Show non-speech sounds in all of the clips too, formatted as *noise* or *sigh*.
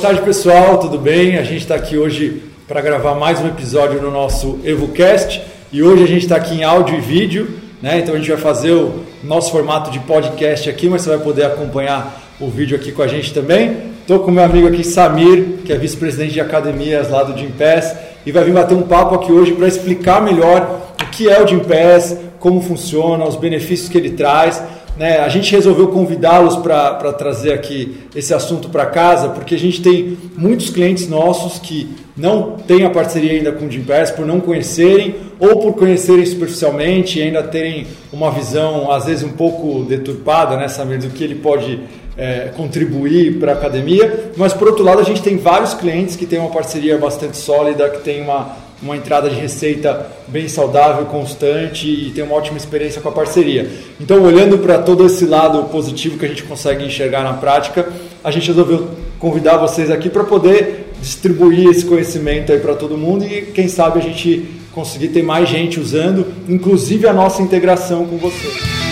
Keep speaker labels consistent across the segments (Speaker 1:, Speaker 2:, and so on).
Speaker 1: Boa tarde, pessoal, tudo bem? A gente está aqui hoje para gravar mais um episódio no nosso EvoCast e hoje a gente está aqui em áudio e vídeo, né? Então a gente vai fazer o nosso formato de podcast aqui, mas você vai poder acompanhar o vídeo aqui com a gente também. Estou com meu amigo aqui, Samir, que é vice-presidente de academias lá do Gympass e vai vir bater um papo aqui hoje para explicar melhor o que é o Gympass, como funciona, os benefícios que ele traz. Né, a gente resolveu convidá-los para trazer aqui esse assunto para casa, porque a gente tem muitos clientes nossos que não têm a parceria ainda com o Gympass por não conhecerem ou por conhecerem superficialmente e ainda terem uma visão, às vezes, um pouco deturpada, né, Samir, do que ele pode é, contribuir para a academia. Mas, por outro lado, a gente tem vários clientes que têm uma parceria bastante sólida, que tem uma, uma entrada de receita bem saudável, constante e tem uma ótima experiência com a parceria. Então, olhando para todo esse lado positivo que a gente consegue enxergar na prática, a gente resolveu convidar vocês aqui para poder distribuir esse conhecimento aí para todo mundo e quem sabe a gente conseguir ter mais gente usando, inclusive a nossa integração com vocês.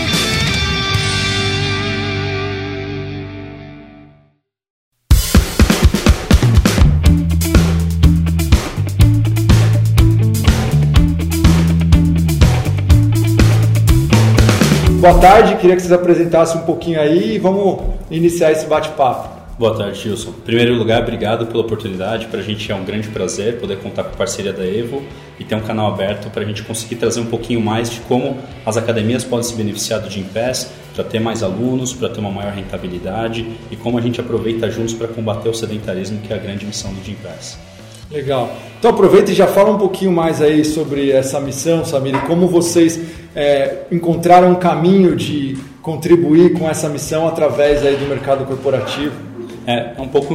Speaker 1: Boa tarde, queria que vocês apresentassem um pouquinho aí e vamos iniciar esse bate-papo.
Speaker 2: Boa tarde, Gilson. Em primeiro lugar, obrigado pela oportunidade. Para a gente é um grande prazer poder contar com a parceria da Evo e ter um canal aberto para a gente conseguir trazer um pouquinho mais de como as academias podem se beneficiar do Gympass para ter mais alunos, para ter uma maior rentabilidade e como a gente aproveita juntos para combater o sedentarismo, que é a grande missão do Gympass.
Speaker 1: Legal. Então aproveita e já fala um pouquinho mais aí sobre essa missão, Samir, e como vocês é, encontraram um caminho de contribuir com essa missão através aí do mercado corporativo.
Speaker 2: É, é um pouco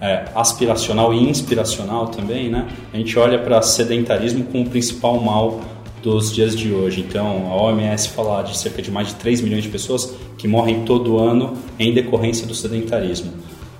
Speaker 2: é, aspiracional e inspiracional também, né? A gente olha para sedentarismo como o principal mal dos dias de hoje. Então, a OMS fala de cerca de mais de 3 milhões de pessoas que morrem todo ano em decorrência do sedentarismo.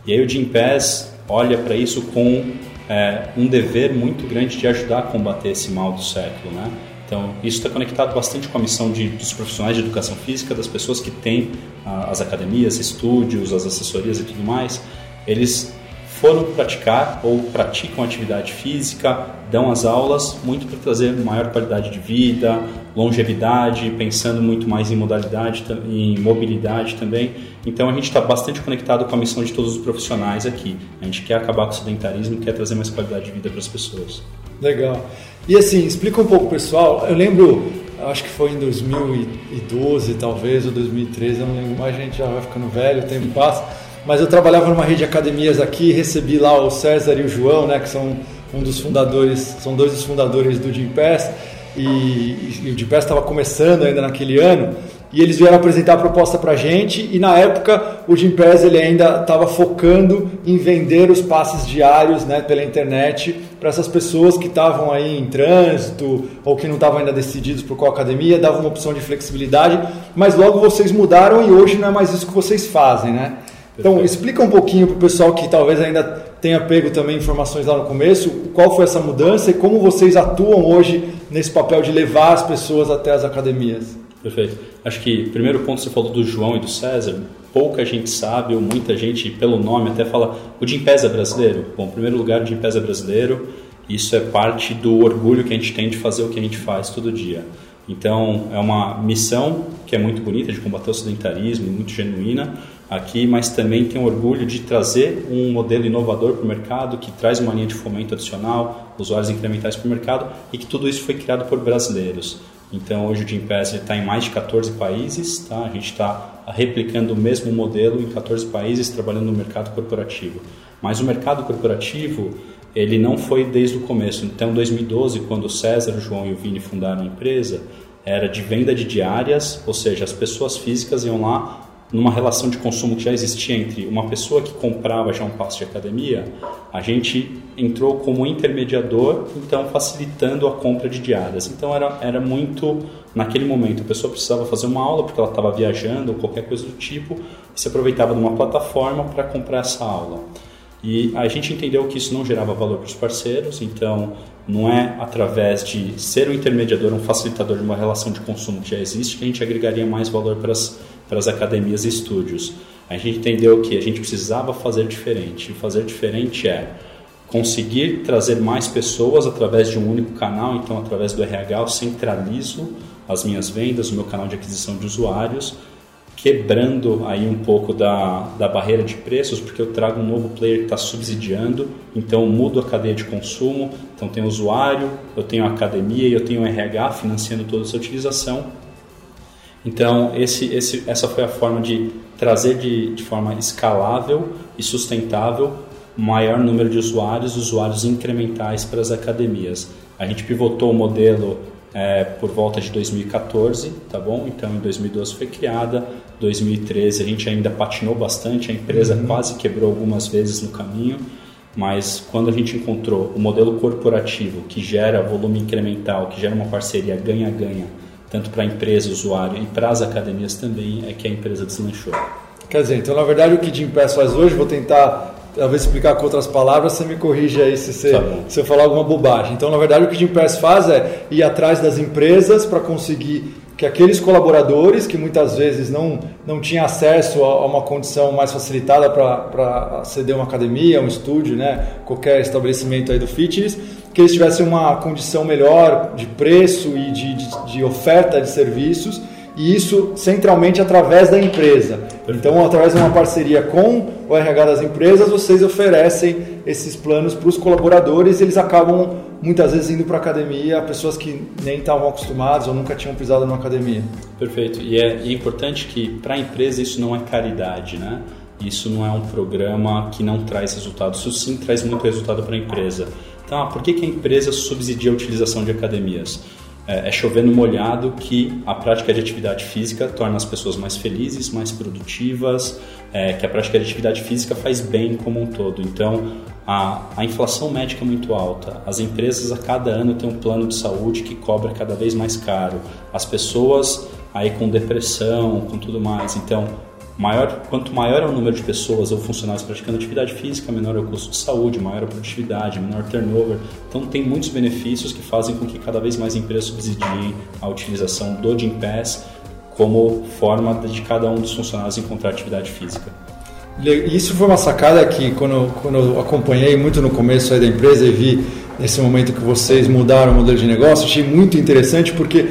Speaker 2: E aí o Jim Pass olha para isso com é, um dever muito grande de ajudar a combater esse mal do século, né? Então, isso está conectado bastante com a missão de, dos profissionais de educação física, das pessoas que têm ah, as academias, estúdios, as assessorias e tudo mais. Eles foram praticar ou praticam atividade física, dão as aulas muito para trazer maior qualidade de vida, longevidade, pensando muito mais em modalidade, em mobilidade também. Então a gente está bastante conectado com a missão de todos os profissionais aqui. A gente quer acabar com o sedentarismo, quer trazer mais qualidade de vida para as pessoas.
Speaker 1: Legal. E assim, explica um pouco pessoal. Eu lembro, acho que foi em 2012 talvez, ou 2013, eu não lembro mais, a gente já vai ficando velho, o tempo passa. Mas eu trabalhava numa rede de academias aqui, recebi lá o César e o João, né, que são um dos fundadores, são dois dos fundadores do Gympass, e, e o Gympass estava começando ainda naquele ano, e eles vieram apresentar a proposta para a gente e na época o Gympass ele ainda estava focando em vender os passes diários né, pela internet para essas pessoas que estavam aí em trânsito ou que não estavam ainda decididos por qual academia, dava uma opção de flexibilidade, mas logo vocês mudaram e hoje não é mais isso que vocês fazem, né? Então explica um pouquinho para o pessoal que talvez ainda tenha pego também informações lá no começo, qual foi essa mudança e como vocês atuam hoje nesse papel de levar as pessoas até as academias.
Speaker 2: Perfeito. Acho que primeiro ponto você falou do João e do César, pouca gente sabe ou muita gente pelo nome até fala o Jim Pesa é brasileiro. Bom, em primeiro lugar, o Jim Pesa é brasileiro. Isso é parte do orgulho que a gente tem de fazer o que a gente faz todo dia. Então, é uma missão que é muito bonita de combater o sedentarismo, muito genuína aqui, mas também tem orgulho de trazer um modelo inovador para o mercado, que traz uma linha de fomento adicional, usuários incrementais para o mercado e que tudo isso foi criado por brasileiros. Então hoje o Gympass está em mais de 14 países, tá? a gente está replicando o mesmo modelo em 14 países, trabalhando no mercado corporativo. Mas o mercado corporativo ele não foi desde o começo. Então, em 2012, quando o César, o João e o Vini fundaram a empresa, era de venda de diárias, ou seja, as pessoas físicas iam lá numa relação de consumo que já existia entre uma pessoa que comprava já um passo de academia, a gente entrou como intermediador, então facilitando a compra de diárias. Então era, era muito, naquele momento, a pessoa precisava fazer uma aula porque ela estava viajando ou qualquer coisa do tipo, e se aproveitava de uma plataforma para comprar essa aula. E a gente entendeu que isso não gerava valor para os parceiros, então não é através de ser um intermediador, um facilitador de uma relação de consumo que já existe, que a gente agregaria mais valor para as, para as academias e estúdios. A gente entendeu que a gente precisava fazer diferente. E fazer diferente é conseguir trazer mais pessoas através de um único canal, então através do RH eu centralizo as minhas vendas, o meu canal de aquisição de usuários, quebrando aí um pouco da, da barreira de preços, porque eu trago um novo player que está subsidiando, então eu mudo a cadeia de consumo, então tem o usuário, eu tenho a academia e eu tenho o RH financiando toda essa utilização. Então esse, esse, essa foi a forma de trazer de, de forma escalável e sustentável maior número de usuários, usuários incrementais para as academias. A gente pivotou o modelo é, por volta de 2014, tá bom? Então em 2012 foi criada, 2013 a gente ainda patinou bastante, a empresa uhum. quase quebrou algumas vezes no caminho, mas quando a gente encontrou o modelo corporativo que gera volume incremental, que gera uma parceria ganha-ganha, tanto para a empresa, usuário e para as academias também, é que a empresa deslanchou.
Speaker 1: Quer dizer, então na verdade o que Jim Pass faz hoje, vou tentar talvez explicar com outras palavras, você me corrige aí se, você, tá se eu falar alguma bobagem. Então, na verdade, o que o Gimpass faz é ir atrás das empresas para conseguir que aqueles colaboradores que muitas vezes não, não tinham acesso a, uma condição mais facilitada para aceder a uma academia, um estúdio, né, qualquer estabelecimento aí do fitness, que eles tivessem uma condição melhor de preço e de, de, de oferta de serviços e isso centralmente através da empresa. Então, através de uma parceria com o RH das empresas, vocês oferecem esses planos para os colaboradores e eles acabam muitas vezes indo para a academia, pessoas que nem estavam acostumadas ou nunca tinham pisado numa academia.
Speaker 2: Perfeito. E é, importante que para a empresa isso não é caridade, né? Isso não é um programa que não traz resultado. Isso sim traz muito resultado para a empresa. Ah, por que, que a empresa subsidia a utilização de academias? é, é molhado que a prática de atividade física torna as pessoas mais felizes, mais produtivas, é, que a prática de atividade física faz bem como um todo. Então, a, a inflação médica é muito alta, as empresas a cada ano têm um plano de saúde que cobra cada vez mais caro, as pessoas aí com depressão, com tudo mais. Então, Maior, quanto maior é o número de pessoas ou funcionários praticando atividade física, menor é o custo de saúde, maior a produtividade, menor turnover. Então, tem muitos benefícios que fazem com que cada vez mais empresas subsidiem a utilização do Gympass como forma de cada um dos funcionários encontrar atividade física.
Speaker 1: Isso foi uma sacada que, quando, quando eu acompanhei muito no começo da empresa e vi nesse momento que vocês mudaram o modelo de negócio, achei muito interessante porque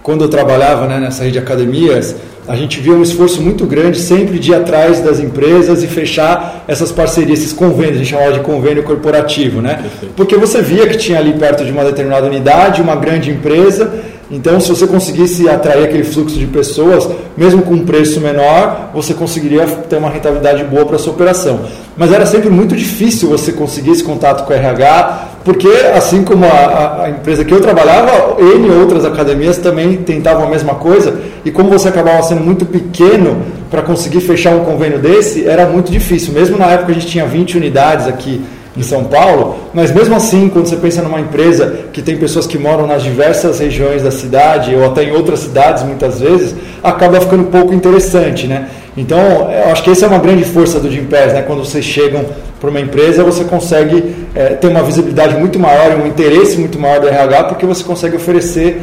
Speaker 1: quando eu trabalhava né, nessa rede de academias, a gente viu um esforço muito grande sempre de ir atrás das empresas e fechar essas parcerias, esses convênios, a gente chamava de convênio corporativo, né? Perfeito. Porque você via que tinha ali perto de uma determinada unidade uma grande empresa, então se você conseguisse atrair aquele fluxo de pessoas, mesmo com um preço menor, você conseguiria ter uma rentabilidade boa para a sua operação. Mas era sempre muito difícil você conseguir esse contato com o RH, porque assim como a, a, empresa que eu trabalhava, N outras academias também tentavam a mesma coisa, e como você acabava sendo muito pequeno para conseguir fechar um convênio desse, era muito difícil. Mesmo na época a gente tinha 20 unidades aqui em São Paulo, mas mesmo assim, quando você pensa numa empresa que tem pessoas que moram nas diversas regiões da cidade, ou até em outras cidades muitas vezes, acaba ficando pouco interessante, né? Então, eu acho que essa é uma grande força do Gimpass, né? Quando vocês chegam para uma empresa, você consegue é, ter uma visibilidade muito maior, um interesse muito maior do RH, porque você consegue oferecer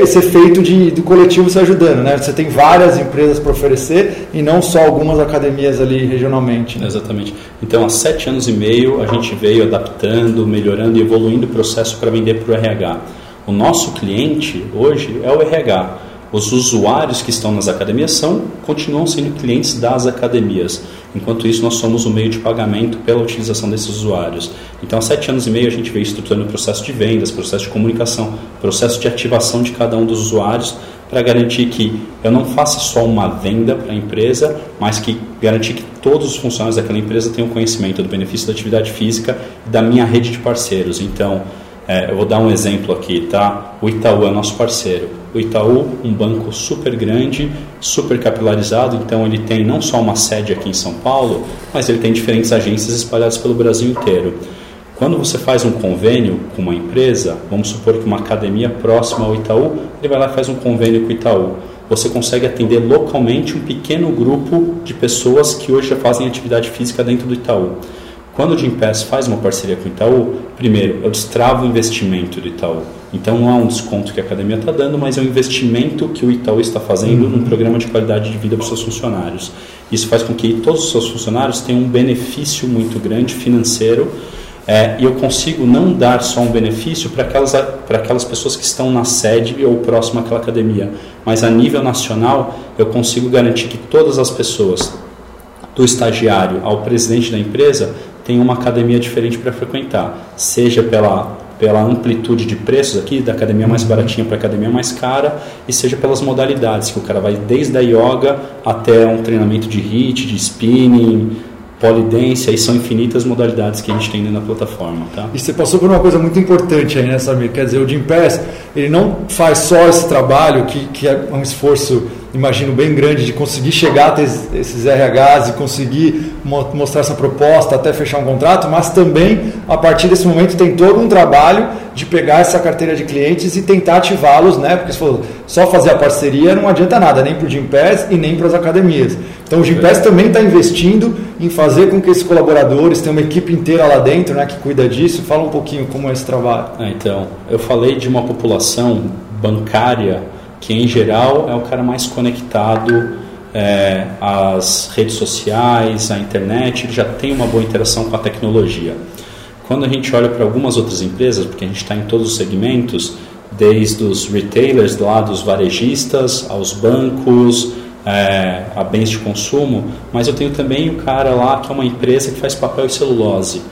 Speaker 1: esse efeito de, do coletivo se ajudando, né? Você tem várias empresas para oferecer e não só algumas academias ali regionalmente.
Speaker 2: Né? Exatamente. Então, há sete anos e meio, a gente veio adaptando, melhorando e evoluindo o processo para vender para o RH. O nosso cliente hoje é o RH os usuários que estão nas academias são, continuam sendo clientes das academias. Enquanto isso, nós somos o meio de pagamento pela utilização desses usuários. Então, há sete anos e meio, a gente veio estruturando o processo de vendas, processo de comunicação, processo de ativação de cada um dos usuários para garantir que eu não faça só uma venda para a empresa, mas que garantir que todos os funcionários daquela empresa tenham conhecimento do benefício da atividade física e da minha rede de parceiros. Então, é, eu vou dar um exemplo aqui, tá? O Itaú é nosso parceiro. O Itaú, um banco super grande, super capilarizado, então ele tem não só uma sede aqui em São Paulo, mas ele tem diferentes agências espalhadas pelo Brasil inteiro. Quando você faz um convênio com uma empresa, vamos supor que uma academia próxima ao Itaú, ele vai lá e faz um convênio com o Itaú. Você consegue atender localmente um pequeno grupo de pessoas que hoje já fazem atividade física dentro do Itaú. Quando o Gimpass faz uma parceria com o Itaú, primeiro, eu destravo o investimento do Itaú. Então não é um desconto que a academia está dando, mas é um investimento que o Itaú está fazendo num programa de qualidade de vida para os seus funcionários. Isso faz com que todos os seus funcionários tenham um benefício muito grande financeiro é, e eu consigo não dar só um benefício para aquelas, para aquelas pessoas que estão na sede ou próximo àquela academia, mas a nível nacional eu consigo garantir que todas as pessoas, do estagiário ao presidente da empresa, tenham uma academia diferente para frequentar, seja pela, pela amplitude de preços aqui, da academia mais baratinha para a academia mais cara, e seja pelas modalidades, que o cara vai desde a yoga até um treinamento de HIIT, de spinning, polidência e são infinitas modalidades que a gente tem dentro da plataforma. Tá?
Speaker 1: E você passou por uma coisa muito importante aí, né, Samir? Quer dizer, o Jim Pass, ele não faz só esse trabalho, que, que é um esforço imagino, bem grande de conseguir chegar até esses RHs e conseguir mostrar essa proposta até fechar um contrato, mas também, a partir desse momento, tem todo um trabalho de pegar essa carteira de clientes e tentar ativá-los, né? Porque se for só fazer a parceria não adianta nada, nem para o Gimpass e nem para as academias. Então o Gimpass também está investindo em fazer com que esses colaboradores tenham uma equipe inteira lá dentro né, que cuida disso. Fala um pouquinho como é esse trabalho.
Speaker 2: É, então, eu falei de uma população bancária que em geral é o cara mais conectado é, às redes sociais, à internet, ele já tem uma boa interação com a tecnologia. Quando a gente olha para algumas outras empresas, porque a gente está em todos os segmentos, desde os retailers, lá dos varejistas, aos bancos, é, a bens de consumo, mas eu tenho também o cara lá que é uma empresa que faz papel e celulose.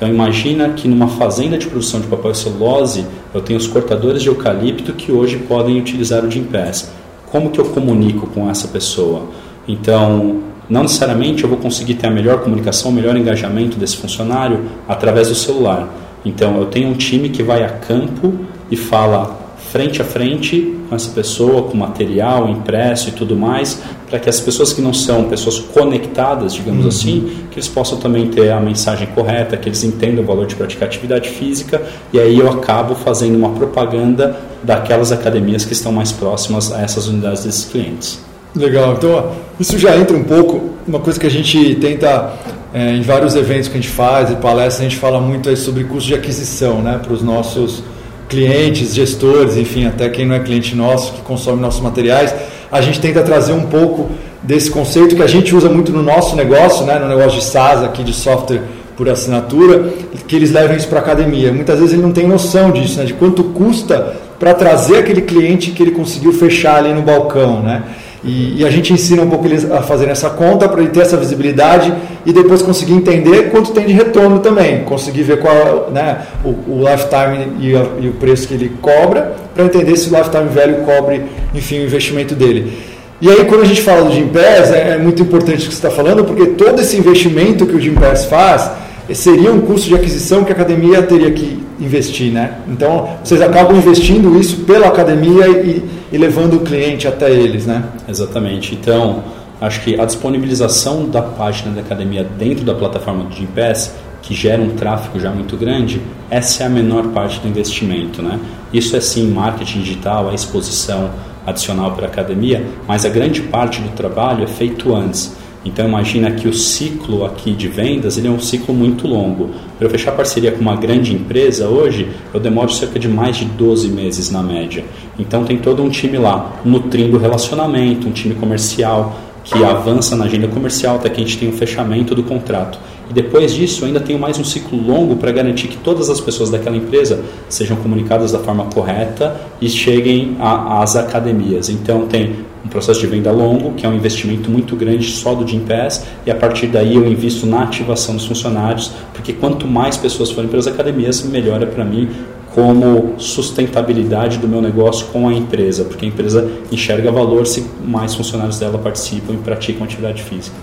Speaker 2: Então imagina que numa fazenda de produção de papel e celulose, eu tenho os cortadores de eucalipto que hoje podem utilizar o Gimpass. Como que eu comunico com essa pessoa? Então, não necessariamente eu vou conseguir ter a melhor comunicação, o melhor engajamento desse funcionário através do celular. Então, eu tenho um time que vai a campo e fala frente a frente com essa pessoa, com material impresso e tudo mais, para que as pessoas que não são pessoas conectadas, digamos uhum. assim, que eles possam também ter a mensagem correta, que eles entendam o valor de praticar atividade física, e aí eu acabo fazendo uma propaganda daquelas academias que estão mais próximas a essas unidades desses clientes.
Speaker 1: Legal, então isso já entra um pouco, uma coisa que a gente tenta é, em vários eventos que a gente faz e palestras, a gente fala muito sobre custo de aquisição né, para os nossos clientes, gestores, enfim, até quem não é cliente nosso, que consome nossos materiais, a gente tenta trazer um pouco desse conceito que a gente usa muito no nosso negócio, né, no negócio de SaaS aqui, de software por assinatura, que eles levam isso para a academia. Muitas vezes ele não tem noção disso, né, de quanto custa para trazer aquele cliente que ele conseguiu fechar ali no balcão, né? E, e, a gente ensina um pouco eles a fazerem essa conta para ele ter essa visibilidade e depois conseguir entender quanto tem de retorno também, conseguir ver qual né, o, o lifetime e, a, e, o preço que ele cobra para entender se o lifetime velho cobre, enfim, o investimento dele. E aí quando a gente fala do Gimpass, é, é muito importante o que você está falando, porque todo esse investimento que o Gimpass faz seria um custo de aquisição que a academia teria que investir, né? Então, vocês acabam investindo isso pela academia e, e levando o cliente até eles, né?
Speaker 2: Exatamente. Então, acho que a disponibilização da página da academia dentro da plataforma do Gimpass, que gera um tráfego já muito grande, essa é a menor parte do investimento, né? Isso é sim marketing digital, a exposição adicional para a academia, mas a grande parte do trabalho é feito antes. Então imagina que o ciclo aqui de vendas ele é um ciclo muito longo. Para eu fechar parceria com uma grande empresa hoje, eu demoro cerca de mais de 12 meses na média. Então tem todo um time lá nutrindo o relacionamento, um time comercial que avança na agenda comercial até que a gente tem o fechamento do contrato. E depois disso, ainda tenho mais um ciclo longo para garantir que todas as pessoas daquela empresa sejam comunicadas da forma correta e cheguem às academias. Então, tem um processo de venda longo, que é um investimento muito grande só do Gimpass, e a partir daí eu invisto na ativação dos funcionários, porque quanto mais pessoas forem para as academias, melhor é para mim como sustentabilidade do meu negócio com a empresa, porque a empresa enxerga valor se mais funcionários dela participam e praticam atividade física.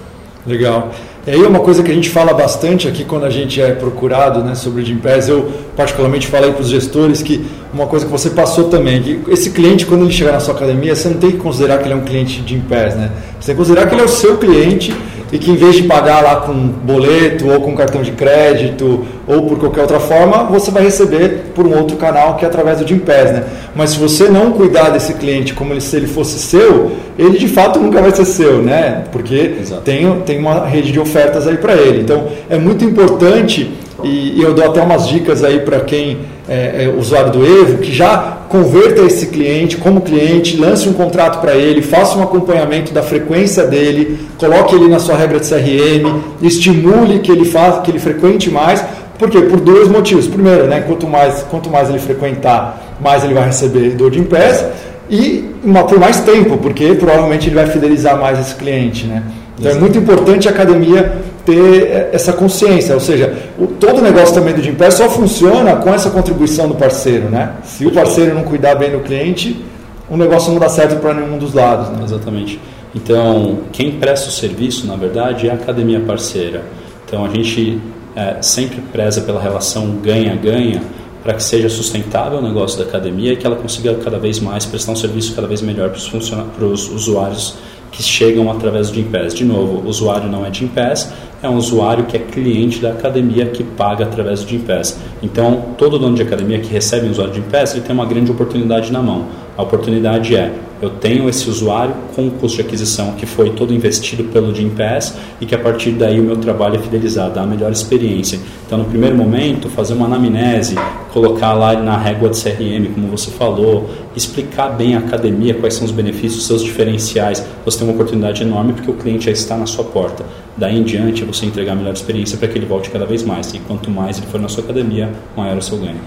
Speaker 1: Legal. E aí uma coisa que a gente fala bastante aqui quando a gente é procurado né, sobre o Gimpass, eu particularmente falei para os gestores que uma coisa que você passou também, que esse cliente quando ele chegar na sua academia, você não tem que considerar que ele é um cliente de Gimpass, né? Você tem que considerar que ele é o seu cliente e que em vez de pagar lá com boleto ou com cartão de crédito ou por qualquer outra forma, você vai receber por um outro canal que é através do Gimpass, né? Mas se você não cuidar desse cliente como se ele fosse seu, ele de fato nunca vai ser seu, né? Porque tem, tem uma rede de ofertas aí para ele. Então é muito importante e, e eu dou até umas dicas aí para quem é, é, usuário do Evo, que já converta esse cliente como cliente, lance um contrato para ele, faça um acompanhamento da frequência dele, coloque ele na sua regra de CRM, estimule que ele faça, que ele frequente mais. Por quê? Por dois motivos. Primeiro, né, quanto, mais, quanto mais ele frequentar, mais ele vai receber do Gimpass e uma, por mais tempo, porque provavelmente ele vai fidelizar mais esse cliente. Né? Então Exato. é muito importante a academia ter essa consciência, ou seja, o, todo o negócio também do Gimpass só funciona com essa contribuição do parceiro. Né? Se o parceiro não cuidar bem do cliente, o negócio não dá certo para nenhum dos lados. Né?
Speaker 2: Exatamente. Então, quem presta o serviço, na verdade, é a academia parceira. Então, a gente é, sempre preza pela relação ganha-ganha para que seja sustentável o negócio da academia e que ela consiga cada vez mais prestar um serviço cada vez melhor para os usuários que chegam através do Gympass. De novo, o usuário não é Gympass, é um usuário que é cliente da academia que paga através do Gympass. Então, todo dono de academia que recebe um usuário de Gympass, ele tem uma grande oportunidade na mão. A oportunidade é eu tenho esse usuário com o custo de aquisição que foi todo investido pelo Gympass e que a partir daí o meu trabalho é fidelizar, dar a melhor experiência. Então, no primeiro momento, fazer uma anamnese, colocar lá na régua de CRM, como você falou, explicar bem a academia, quais são os benefícios, seus diferenciais. Você tem uma oportunidade enorme porque o cliente já está na sua porta. Daí em diante, você entregar a melhor experiência para que ele volte cada vez mais. E quanto mais ele for na sua academia, maior é o seu ganho.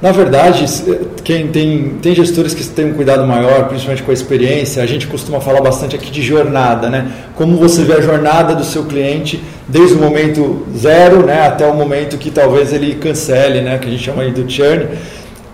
Speaker 1: Na verdade, quem tem, tem gestores que têm um cuidado maior, principalmente com a experiência, a gente costuma falar bastante aqui de jornada, né? Como você vê a jornada do seu cliente desde o momento zero, né, até o momento que talvez ele cancele, né, que a gente chama aí do churn.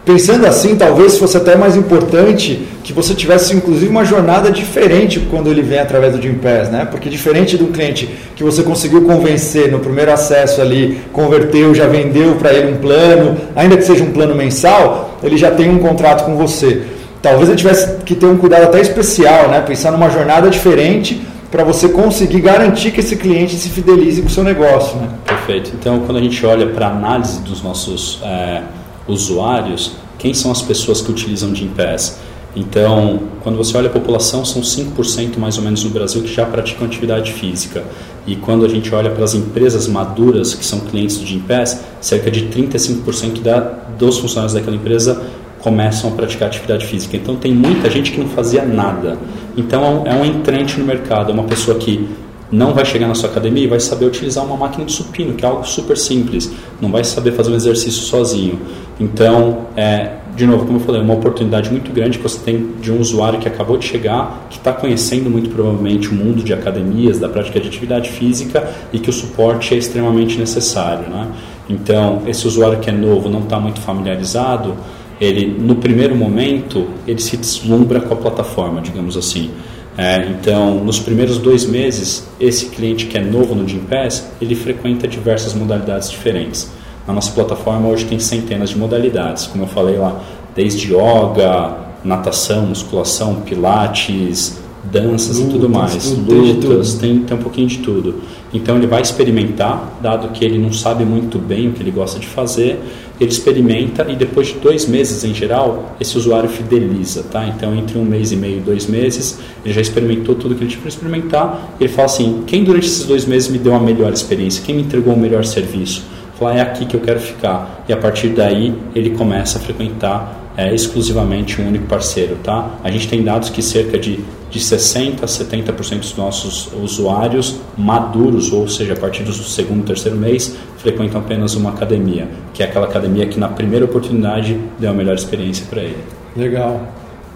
Speaker 1: Pensando assim, talvez fosse até mais importante que você tivesse inclusive uma jornada diferente quando ele vem através do Gympass, né? Porque diferente do cliente que você conseguiu convencer no primeiro acesso ali, converteu, já vendeu para ele um plano, ainda que seja um plano mensal, ele já tem um contrato com você. Talvez ele tivesse que ter um cuidado até especial, né? Pensar numa jornada diferente para você conseguir garantir que esse cliente se fidelize com o seu negócio, né?
Speaker 2: Perfeito. Então, quando a gente olha para a análise dos nossos é usuários, quem são as pessoas que utilizam de Gympass? Então, quando você olha a população, são 5% mais ou menos no Brasil que já praticam atividade física. E quando a gente olha para as empresas maduras que são clientes do Gympass, cerca de 35% da, dos funcionários daquela empresa começam a praticar atividade física. Então, tem muita gente que não fazia nada. Então, é um entrante no mercado, é uma pessoa que não vai chegar na sua academia e vai saber utilizar uma máquina de supino, que é algo super simples. Não vai saber fazer um exercício sozinho. Então, é, de novo, como eu falei, é uma oportunidade muito grande que você tem de um usuário que acabou de chegar, que está conhecendo muito provavelmente o mundo de academias, da prática de atividade física e que o suporte é extremamente necessário. Né? Então, esse usuário que é novo, não está muito familiarizado, ele no primeiro momento ele se deslumbra com a plataforma, digamos assim. É, então, nos primeiros dois meses, esse cliente que é novo no Gympass, ele frequenta diversas modalidades diferentes. Na nossa plataforma hoje tem centenas de modalidades, como eu falei lá, desde yoga, natação, musculação, pilates, danças lutas, e tudo mais, lutas, tem, tem um pouquinho de tudo. Então ele vai experimentar, dado que ele não sabe muito bem o que ele gosta de fazer, ele experimenta e depois de dois meses em geral, esse usuário fideliza, tá? Então entre um mês e meio e dois meses, ele já experimentou tudo que ele tinha para experimentar, ele fala assim, quem durante esses dois meses me deu a melhor experiência, quem me entregou o melhor serviço? Fala, é aqui que eu quero ficar. E a partir daí ele começa a frequentar é, exclusivamente um único parceiro, tá? A gente tem dados que cerca de de 60% a 70% dos nossos usuários maduros, ou seja, a partir do segundo, terceiro mês, frequentam apenas uma academia, que é aquela academia que na primeira oportunidade deu a melhor experiência para ele.
Speaker 1: Legal.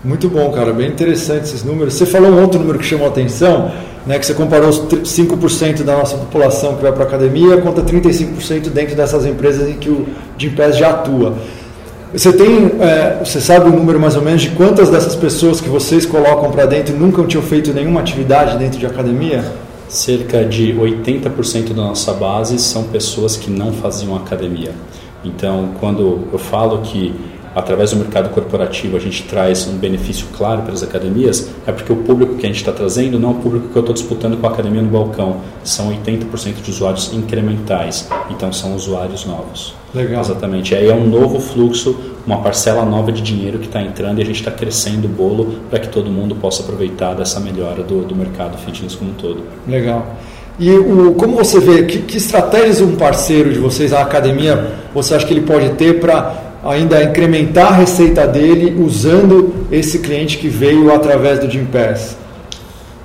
Speaker 1: Muito bom, cara. Bem interessante esses números. Você falou um outro número que chamou a atenção, né, que você comparou os 5% da nossa população que vai para a academia contra 35% dentro dessas empresas em que o Gympass já atua. Você tem, é, você sabe o número mais ou menos de quantas dessas pessoas que vocês colocam para dentro nunca tinham feito nenhuma atividade dentro de academia?
Speaker 2: Cerca de 80% da nossa base são pessoas que não faziam academia. Então, quando eu falo que através do mercado corporativo a gente traz um benefício claro para as academias, é porque o público que a gente está trazendo não é o público que eu estou disputando com a academia no balcão. São 80% de usuários incrementais, então são usuários novos.
Speaker 1: Legal.
Speaker 2: Exatamente. Aí é um novo fluxo, uma parcela nova de dinheiro que está entrando e a gente está crescendo o bolo para que todo mundo possa aproveitar dessa melhora do, do mercado fitness como um todo.
Speaker 1: Legal. E o, como você vê, que, que estratégias um parceiro de vocês, a academia, você acha que ele pode ter para ainda incrementar a receita dele usando esse cliente que veio através do Gympass?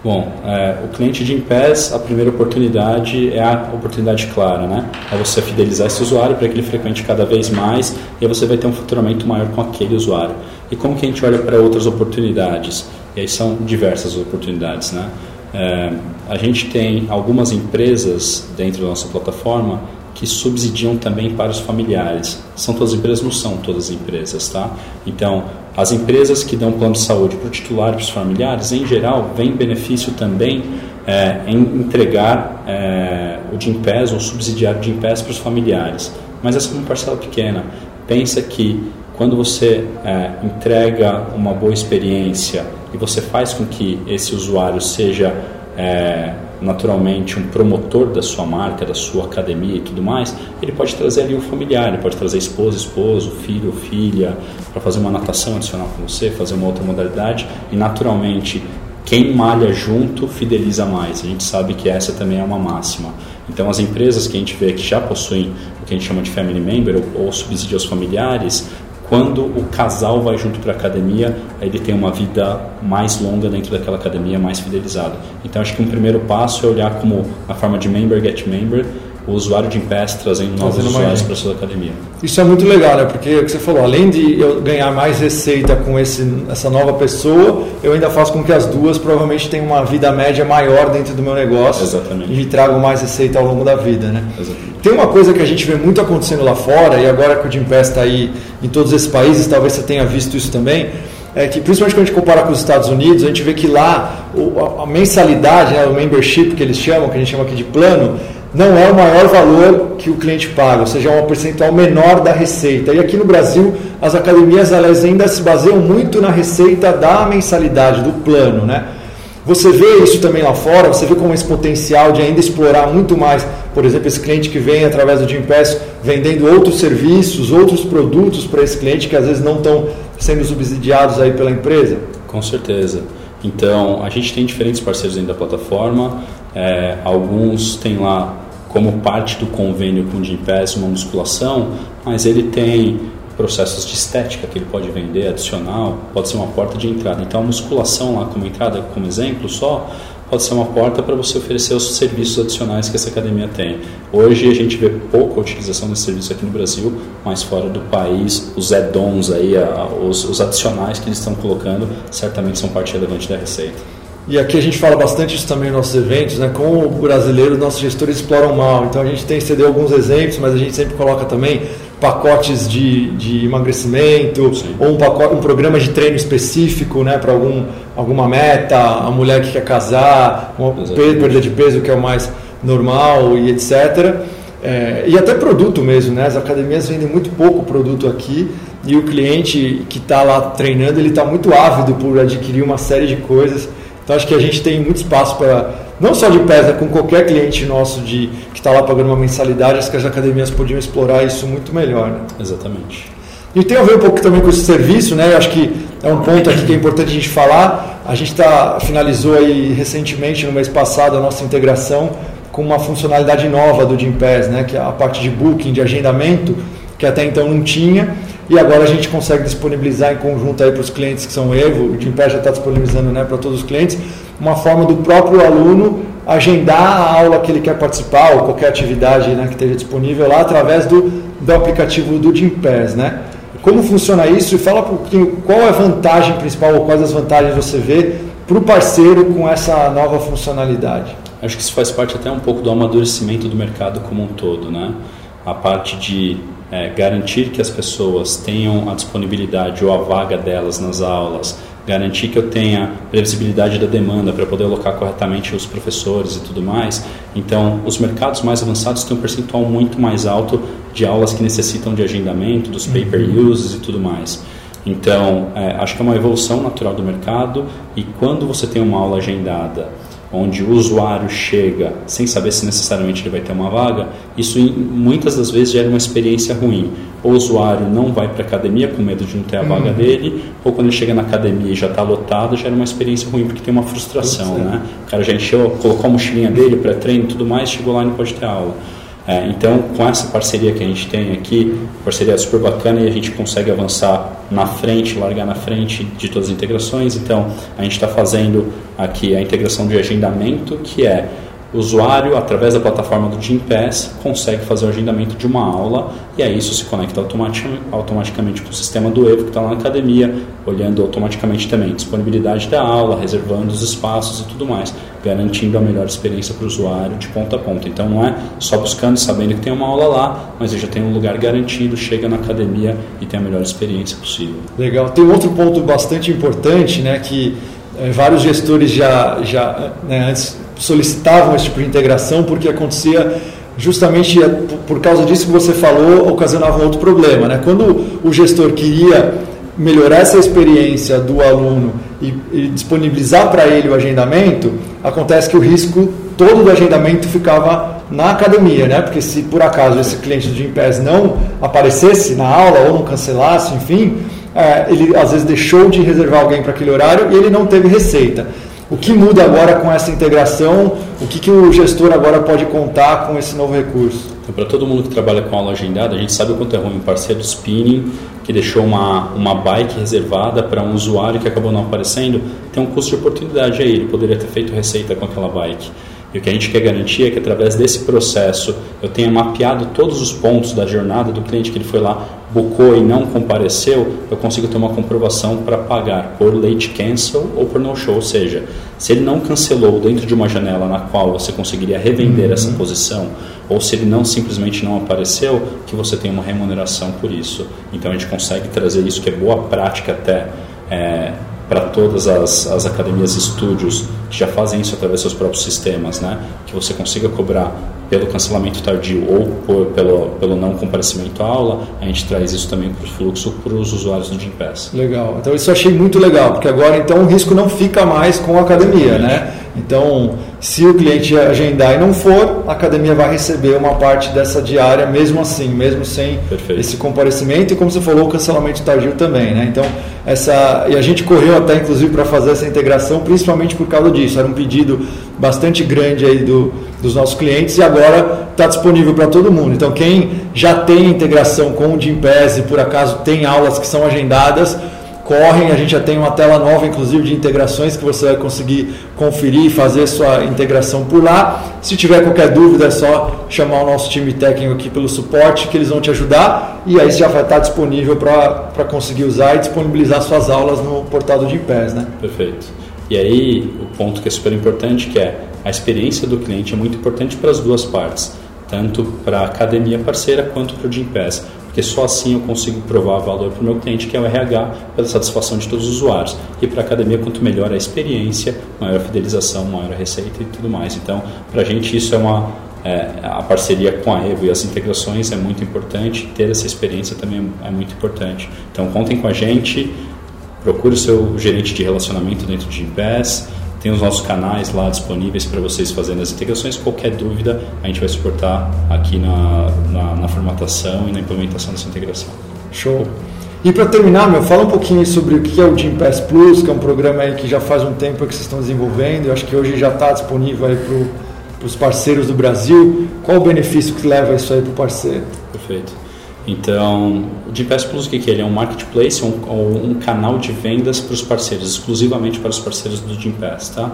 Speaker 2: Bom, é, o cliente de Pass, a primeira oportunidade é a oportunidade clara, né? É você fidelizar esse usuário para que ele frequente cada vez mais e você vai ter um faturamento maior com aquele usuário. E como que a gente olha para outras oportunidades? E aí são diversas oportunidades, né? É, a gente tem algumas empresas dentro da nossa plataforma que subsidiam também para os familiares. São todas as empresas? Não são todas as empresas, tá? Então, as empresas que dão plano de saúde para o titular e para os familiares, em geral, vem benefício também é, em entregar é, o Gimpass ou subsidiar o Gimpass para os familiares. Mas essa é uma parcela pequena. Pensa que quando você é, entrega uma boa experiência e você faz com que esse usuário seja é, naturalmente um promotor da sua marca, da sua academia e tudo mais, ele pode trazer ali um familiar, ele pode trazer esposa, esposo, filho, filha, para fazer uma natação adicional com você, fazer uma outra modalidade e naturalmente quem malha junto fideliza mais. A gente sabe que essa também é uma máxima. Então as empresas que a gente vê que já possuem o que a gente chama de family member ou, ou subsídio aos familiares, quando o casal vai junto para a academia, ele tem uma vida mais longa dentro daquela academia, mais fidelizada. Então acho que um primeiro passo é olhar como a forma de member get member o usuário de Impass trazendo novos trazendo usuários para a sua academia.
Speaker 1: Isso é muito legal, né? Porque é o que você falou, além de eu ganhar mais receita com esse, essa nova pessoa, eu ainda faço com que as duas provavelmente tenham uma vida média maior dentro do meu negócio
Speaker 2: Exatamente.
Speaker 1: e me tragam mais receita ao longo da vida, né?
Speaker 2: Exatamente.
Speaker 1: Tem uma coisa que a gente vê muito acontecendo lá fora, e agora que o Gimpass está aí em todos esses países, talvez você tenha visto isso também, é que principalmente quando a gente compara com os Estados Unidos, a gente vê que lá a mensalidade, né, o membership que eles chamam, que a gente chama aqui de plano, não é o maior valor que o cliente paga, ou seja, é um percentual menor da receita. E aqui no Brasil, as academias elas ainda se baseiam muito na receita da mensalidade, do plano. Né? Você vê isso também lá fora, você vê como esse potencial de ainda explorar muito mais, por exemplo, esse cliente que vem através do Gimpass vendendo outros serviços, outros produtos para esse cliente que às vezes não estão sendo subsidiados aí pela empresa?
Speaker 2: Com certeza. Então, a gente tem diferentes parceiros dentro da plataforma, é, alguns têm lá como parte do convênio com o Gympass uma musculação, mas ele tem processos de estética que ele pode vender adicional, pode ser uma porta de entrada. Então a musculação lá como entrada, como exemplo só, pode ser uma porta para você oferecer os serviços adicionais que essa academia tem. Hoje a gente vê pouca utilização desse serviço aqui no Brasil, mas fora do país, os add-ons aí, os, os adicionais que eles estão colocando, certamente são parte relevante da receita.
Speaker 1: E aqui a gente fala bastante isso também nos nossos eventos, né? Com o brasileiro, nossos gestores exploram mal. Então a gente tem ceder alguns exemplos, mas a gente sempre coloca também pacotes de, de emagrecimento Sim. ou um, pacote, um programa de treino específico, né? Para algum, alguma meta, a mulher que quer casar, uma perda de peso que é o mais normal e etc. É, e até produto mesmo, né? As academias vendem muito pouco produto aqui e o cliente que está lá treinando ele está muito ávido por adquirir uma série de coisas. Então acho que a gente tem muito espaço para, não só de PES, com qualquer cliente nosso de, que está lá pagando uma mensalidade, acho que as academias podiam explorar isso muito melhor. Né?
Speaker 2: Exatamente.
Speaker 1: E tem a ver um pouco também com esse serviço, né? Acho que é um ponto aqui que é importante a gente falar. A gente tá, finalizou aí recentemente, no mês passado, a nossa integração com uma funcionalidade nova do Gympass, né? Que é a parte de booking, de agendamento, que até então não tinha e agora a gente consegue disponibilizar em conjunto aí para os clientes que são Evo, o Gimpass já está disponibilizando né, para todos os clientes, uma forma do próprio aluno agendar a aula que ele quer participar ou qualquer atividade né, que esteja disponível lá através do, do aplicativo do Gimpass, né? Como funciona isso e fala um pouquinho qual é a vantagem principal ou quais as vantagens você vê para o parceiro com essa nova funcionalidade.
Speaker 2: Acho que isso faz parte até um pouco do amadurecimento do mercado como um todo, né? A parte de é, garantir que as pessoas tenham a disponibilidade ou a vaga delas nas aulas, garantir que eu tenha previsibilidade da demanda para poder alocar corretamente os professores e tudo mais. Então, os mercados mais avançados têm um percentual muito mais alto de aulas que necessitam de agendamento, dos paper uhum. uses e tudo mais. Então, é, acho que é uma evolução natural do mercado e quando você tem uma aula agendada onde o usuário chega sem saber se necessariamente ele vai ter uma vaga, isso muitas das vezes gera uma experiência ruim. O usuário não vai para a academia com medo de não ter a vaga uhum. dele, ou quando ele chega na academia e já está lotado, gera uma experiência ruim porque tem uma frustração, né? O cara já encheu, colocou a mochilinha dele para treino e tudo mais, chegou lá e não pode ter aula. É, então, com essa parceria que a gente tem aqui, parceria super bacana e a gente consegue avançar na frente, largar na frente de todas as integrações. Então, a gente está fazendo aqui a integração de agendamento, que é o usuário, através da plataforma do Gympass, consegue fazer o agendamento de uma aula e aí isso se conecta automaticamente com o sistema do Evo que está lá na academia, olhando automaticamente também disponibilidade da aula, reservando os espaços e tudo mais, garantindo a melhor experiência para o usuário de ponta a ponta. Então não é só buscando, sabendo que tem uma aula lá, mas eu já tenho um lugar garantido, chega na academia e tem a melhor experiência possível.
Speaker 1: Legal. Tem outro ponto bastante importante, né, que é, vários gestores já, já né, antes solicitavam esse tipo de integração porque acontecia justamente é, por causa disso que você falou, ocasionava outro problema. Né? Quando o gestor queria melhorar essa experiência do aluno e, e disponibilizar para ele o agendamento, acontece que o risco todo do agendamento ficava na academia, né? Porque se por acaso esse cliente do Gympass não aparecesse na aula ou não cancelasse, enfim, é, ele às vezes deixou de reservar alguém para aquele horário e ele não teve receita. O que muda agora com essa integração? O que, que o gestor agora pode contar com esse novo recurso?
Speaker 2: Então, para todo mundo que trabalha com aula agendada, a gente sabe o quanto é ruim um parceiro do spinning que deixou uma, uma bike reservada para um usuário que acabou não aparecendo, tem um custo de oportunidade aí, ele poderia ter feito receita com aquela bike. E o que a gente quer garantir é que através desse processo eu tenha mapeado todos os pontos da jornada do cliente que ele foi lá, bucou e não compareceu, eu consigo ter uma comprovação para pagar por late cancel ou por no show. Ou seja, se ele não cancelou dentro de uma janela na qual você conseguiria revender uhum. essa posição, ou se ele não simplesmente não apareceu, que você tem uma remuneração por isso. Então a gente consegue trazer isso que é boa prática até. É, para todas as, as academias e estúdios que já fazem isso através dos seus próprios sistemas, né? que você consiga cobrar pelo cancelamento tardio ou por, pelo, pelo não comparecimento à aula, a gente traz isso também para o fluxo para os usuários do Gympass.
Speaker 1: Legal, então isso eu achei muito legal, porque agora então o risco não fica mais com a academia, né? Então, se o cliente agendar e não for, a academia vai receber uma parte dessa diária, mesmo assim, mesmo sem Perfeito. esse comparecimento e como você falou, o cancelamento tardio também, né? Então, essa e a gente correu até inclusive para fazer essa integração, principalmente por causa disso. Era um pedido bastante grande aí do, dos nossos clientes e agora está disponível para todo mundo. Então, quem já tem integração com o Gympass e por acaso tem aulas que são agendadas, correm. A gente já tem uma tela nova, inclusive, de integrações que você vai conseguir conferir e fazer sua integração por lá. Se tiver qualquer dúvida, é só chamar o nosso time técnico aqui pelo suporte, que eles vão te ajudar. E aí já vai estar disponível para conseguir usar e disponibilizar suas aulas no portal do Gympass, né?
Speaker 2: Perfeito. E aí, o ponto que é super importante, que é a experiência do cliente é muito importante para as duas partes, tanto para a academia parceira quanto para o Gympass porque só assim eu consigo provar valor para o meu cliente, que é o RH, pela satisfação de todos os usuários. E para a academia, quanto melhor a experiência, maior a fidelização, maior a receita e tudo mais. Então, para a gente, isso é uma. É, a parceria com a Evo e as integrações é muito importante, ter essa experiência também é muito importante. Então, contem com a gente, procure o seu gerente de relacionamento dentro de Impass, tem os nossos canais lá disponíveis para vocês fazerem as integrações. Qualquer dúvida, a gente vai suportar aqui na, na, na formatação e na implementação dessa integração.
Speaker 1: Show! E para terminar, meu, fala um pouquinho sobre o que é o Gympass Plus, que é um programa aí que já faz um tempo que vocês estão desenvolvendo. Eu acho que hoje já está disponível aí para os parceiros do Brasil. Qual o benefício que leva isso aí para o parceiro?
Speaker 2: Perfeito. Então, o Gympass Plus, o que é? Ele é um marketplace, um, um canal de vendas para os parceiros, exclusivamente para os parceiros do Gympass, tá?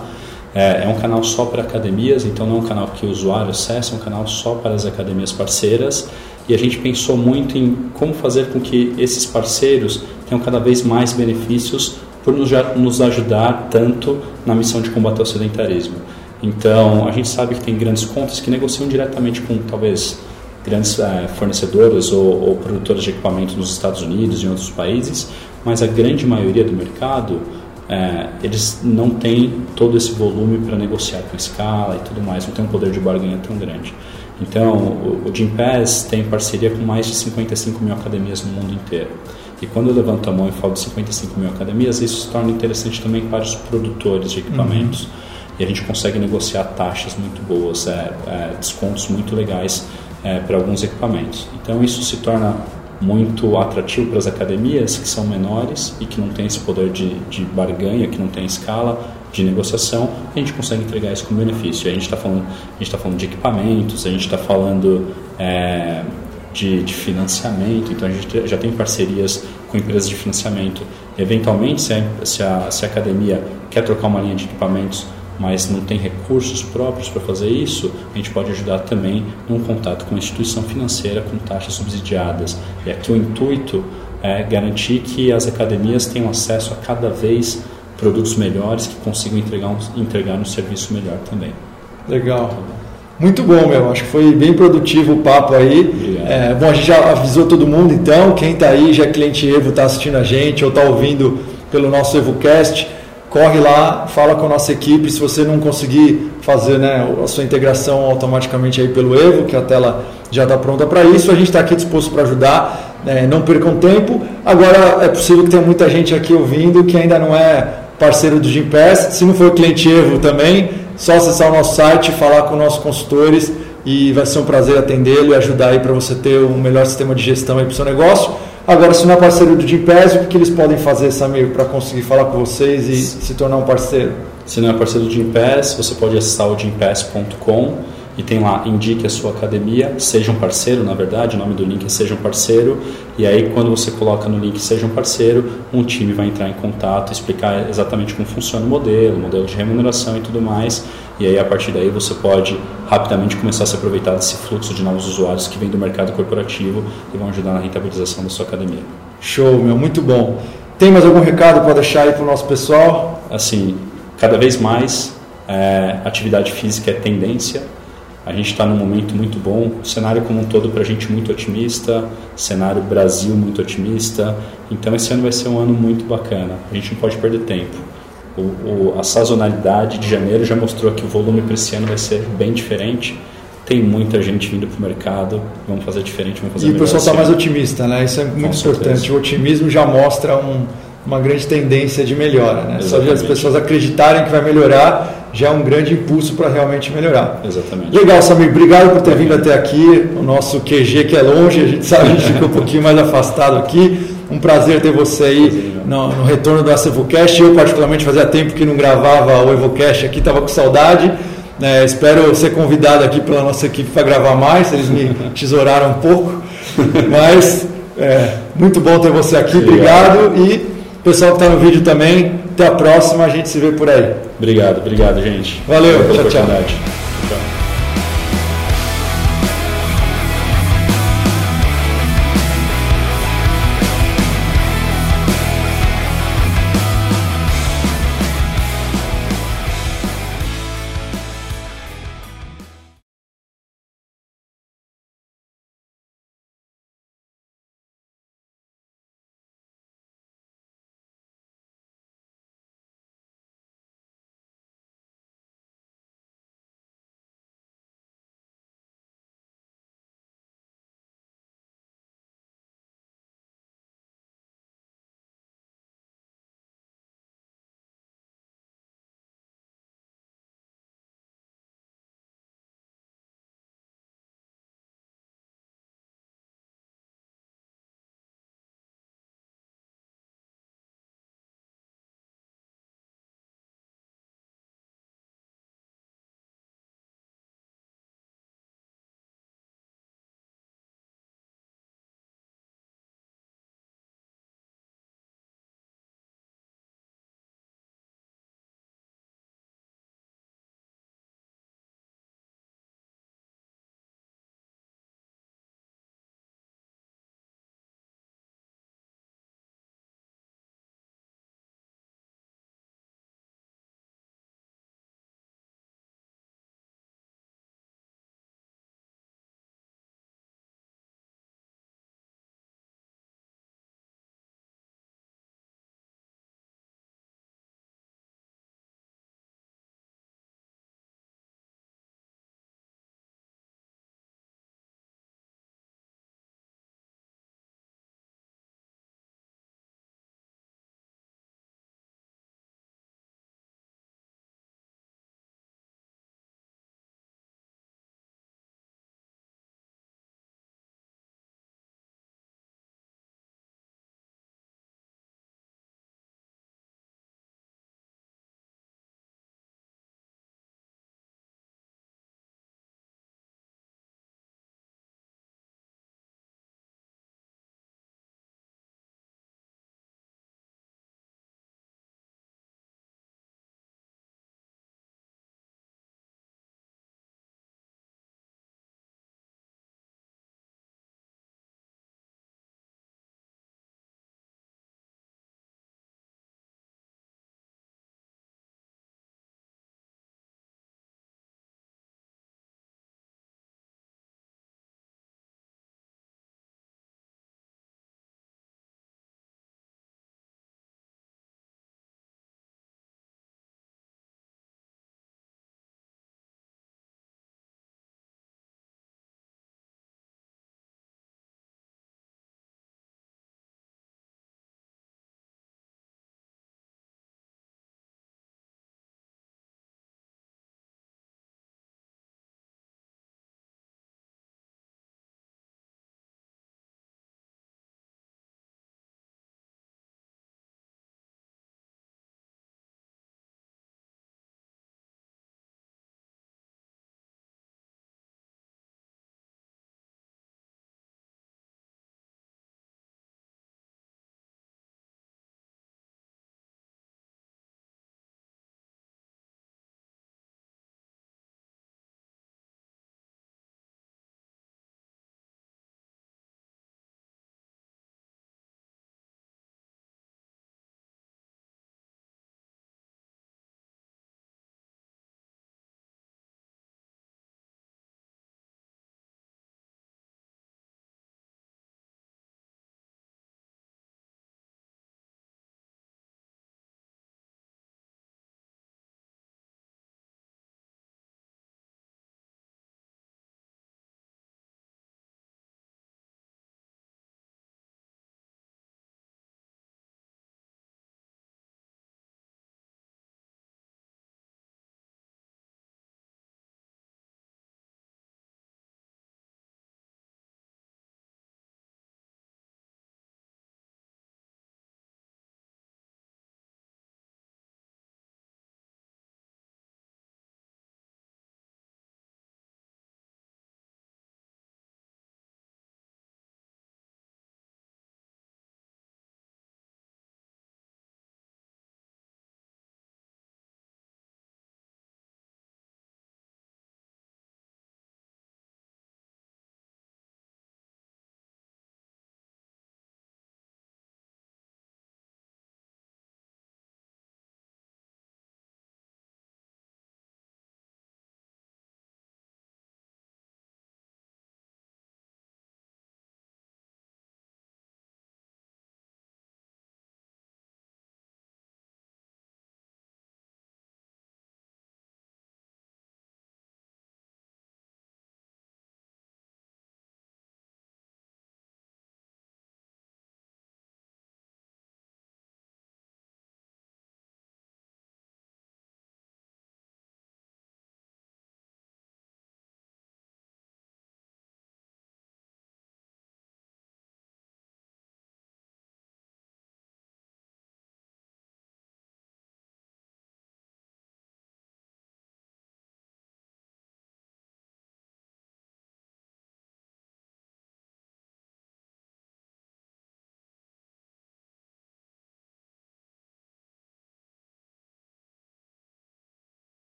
Speaker 2: É, é, um canal só para academias, então não é um canal que o usuário acessa, é um canal só para as academias parceiras. E a gente pensou muito em como fazer com que esses parceiros tenham cada vez mais benefícios por nos, nos ajudar tanto na missão de combater o sedentarismo. Então, a gente sabe que tem grandes contas que negociam diretamente com talvez grandes uh, fornecedores ou, ou produtores de equipamentos nos Estados Unidos e em outros países, mas a grande maioria do mercado uh, eles não têm todo esse volume para negociar com escala e tudo mais, não tem um poder de barganha tão grande. Então, o, o Gympass tem parceria com mais de 55 mil academias no mundo inteiro. E quando eu levanto a mão e falo de 55 mil academias, isso se torna interessante também para os produtores de equipamentos. Uhum. E a gente consegue negociar taxas muito boas, é, é, descontos muito legais é, para alguns equipamentos. Então isso se torna muito atrativo para as academias que são menores e que não têm esse poder de, de barganha, que não tem escala, de negociação, a gente consegue entregar isso como benefício. A gente está falando, tá falando de equipamentos, a gente está falando é, de, de, financiamento, então a gente já tem parcerias com empresas de financiamento. Eventualmente, se a, se a, se a academia quer trocar uma linha de equipamentos, mas não tem recursos próprios para fazer isso, a gente pode ajudar também num contato com a instituição financeira com taxas subsidiadas. E aqui o intuito é garantir que as academias tenham acesso a cada vez produtos melhores que consigam entregar um, entregar um serviço melhor também.
Speaker 1: Legal. Muito bom, meu. Acho que foi bem produtivo o papo aí. É, bom, a gente já avisou todo mundo, então. Quem está aí, já é cliente Evo, está assistindo a gente ou está ouvindo pelo nosso EvoCast, corre lá, fala com a nossa equipe. Se você não conseguir fazer né, a sua integração automaticamente aí pelo Evo, que a tela já está pronta para isso, a gente está aqui disposto para ajudar. É, não percam tempo. Agora, é possível que tenha muita gente aqui ouvindo que ainda não é parceiro do Gimpass. Se não for cliente Evo também, só acessar o nosso site, falar com nossos consultores e vai ser um prazer atendê-lo e ajudar aí para você ter um melhor sistema de gestão aí para o seu negócio. Agora, se não é parceiro do Gimpass, o que eles podem fazer, Samir, para conseguir falar com vocês e se tornar um parceiro?
Speaker 2: Se não é parceiro do Gimpass, você pode acessar o gimpass.com e tem lá indique a sua academia, seja um parceiro, na verdade, o nome do link é seja um parceiro, e aí quando você coloca no link seja um parceiro, um time vai entrar em contato, explicar exatamente como funciona o modelo, modelo de remuneração e tudo mais, e aí a partir daí você pode rapidamente começar a se aproveitar desse fluxo de novos usuários que vem do mercado corporativo e vão ajudar na rentabilização da sua academia.
Speaker 1: Show, meu, muito bom. Tem mais algum recado para deixar aí para o nosso pessoal?
Speaker 2: Assim, cada vez mais é, atividade física é tendência, a gente está num momento muito bom, o cenário como um todo para a gente muito otimista, cenário Brasil muito otimista. Então esse ano vai ser um ano muito bacana. A gente não pode perder tempo. O, o, a sazonalidade de janeiro já mostrou que o volume para esse ano vai ser bem diferente. Tem muita gente vindo para o mercado, vamos fazer diferente, vamos fazer
Speaker 1: E o pessoal está mais otimista, né? Isso é muito Com importante. Certeza. O otimismo já mostra um, uma grande tendência de melhora, né? Só de as pessoas acreditarem que vai melhorar já é um grande impulso para realmente melhorar.
Speaker 2: Exatamente.
Speaker 1: Legal, Samir. Obrigado por ter vindo até aqui. O nosso QG que é longe, a gente sabe, a gente ficou um pouquinho mais afastado aqui. Um prazer ter você aí no, no retorno do EvoCast. Eu, particularmente, fazia tempo que não gravava o EvoCast aqui, estava com saudade. É, espero ser convidado aqui pela nossa equipe para gravar mais. Eles me *laughs* tesouraram um pouco. Mas é, muito bom ter você aqui. Obrigado. Obrigado. E pessoal que está no vídeo também, até a próxima, a gente se vê por aí.
Speaker 2: Obrigado, obrigado, gente.
Speaker 1: Valeu, tchau, tchau. tchau.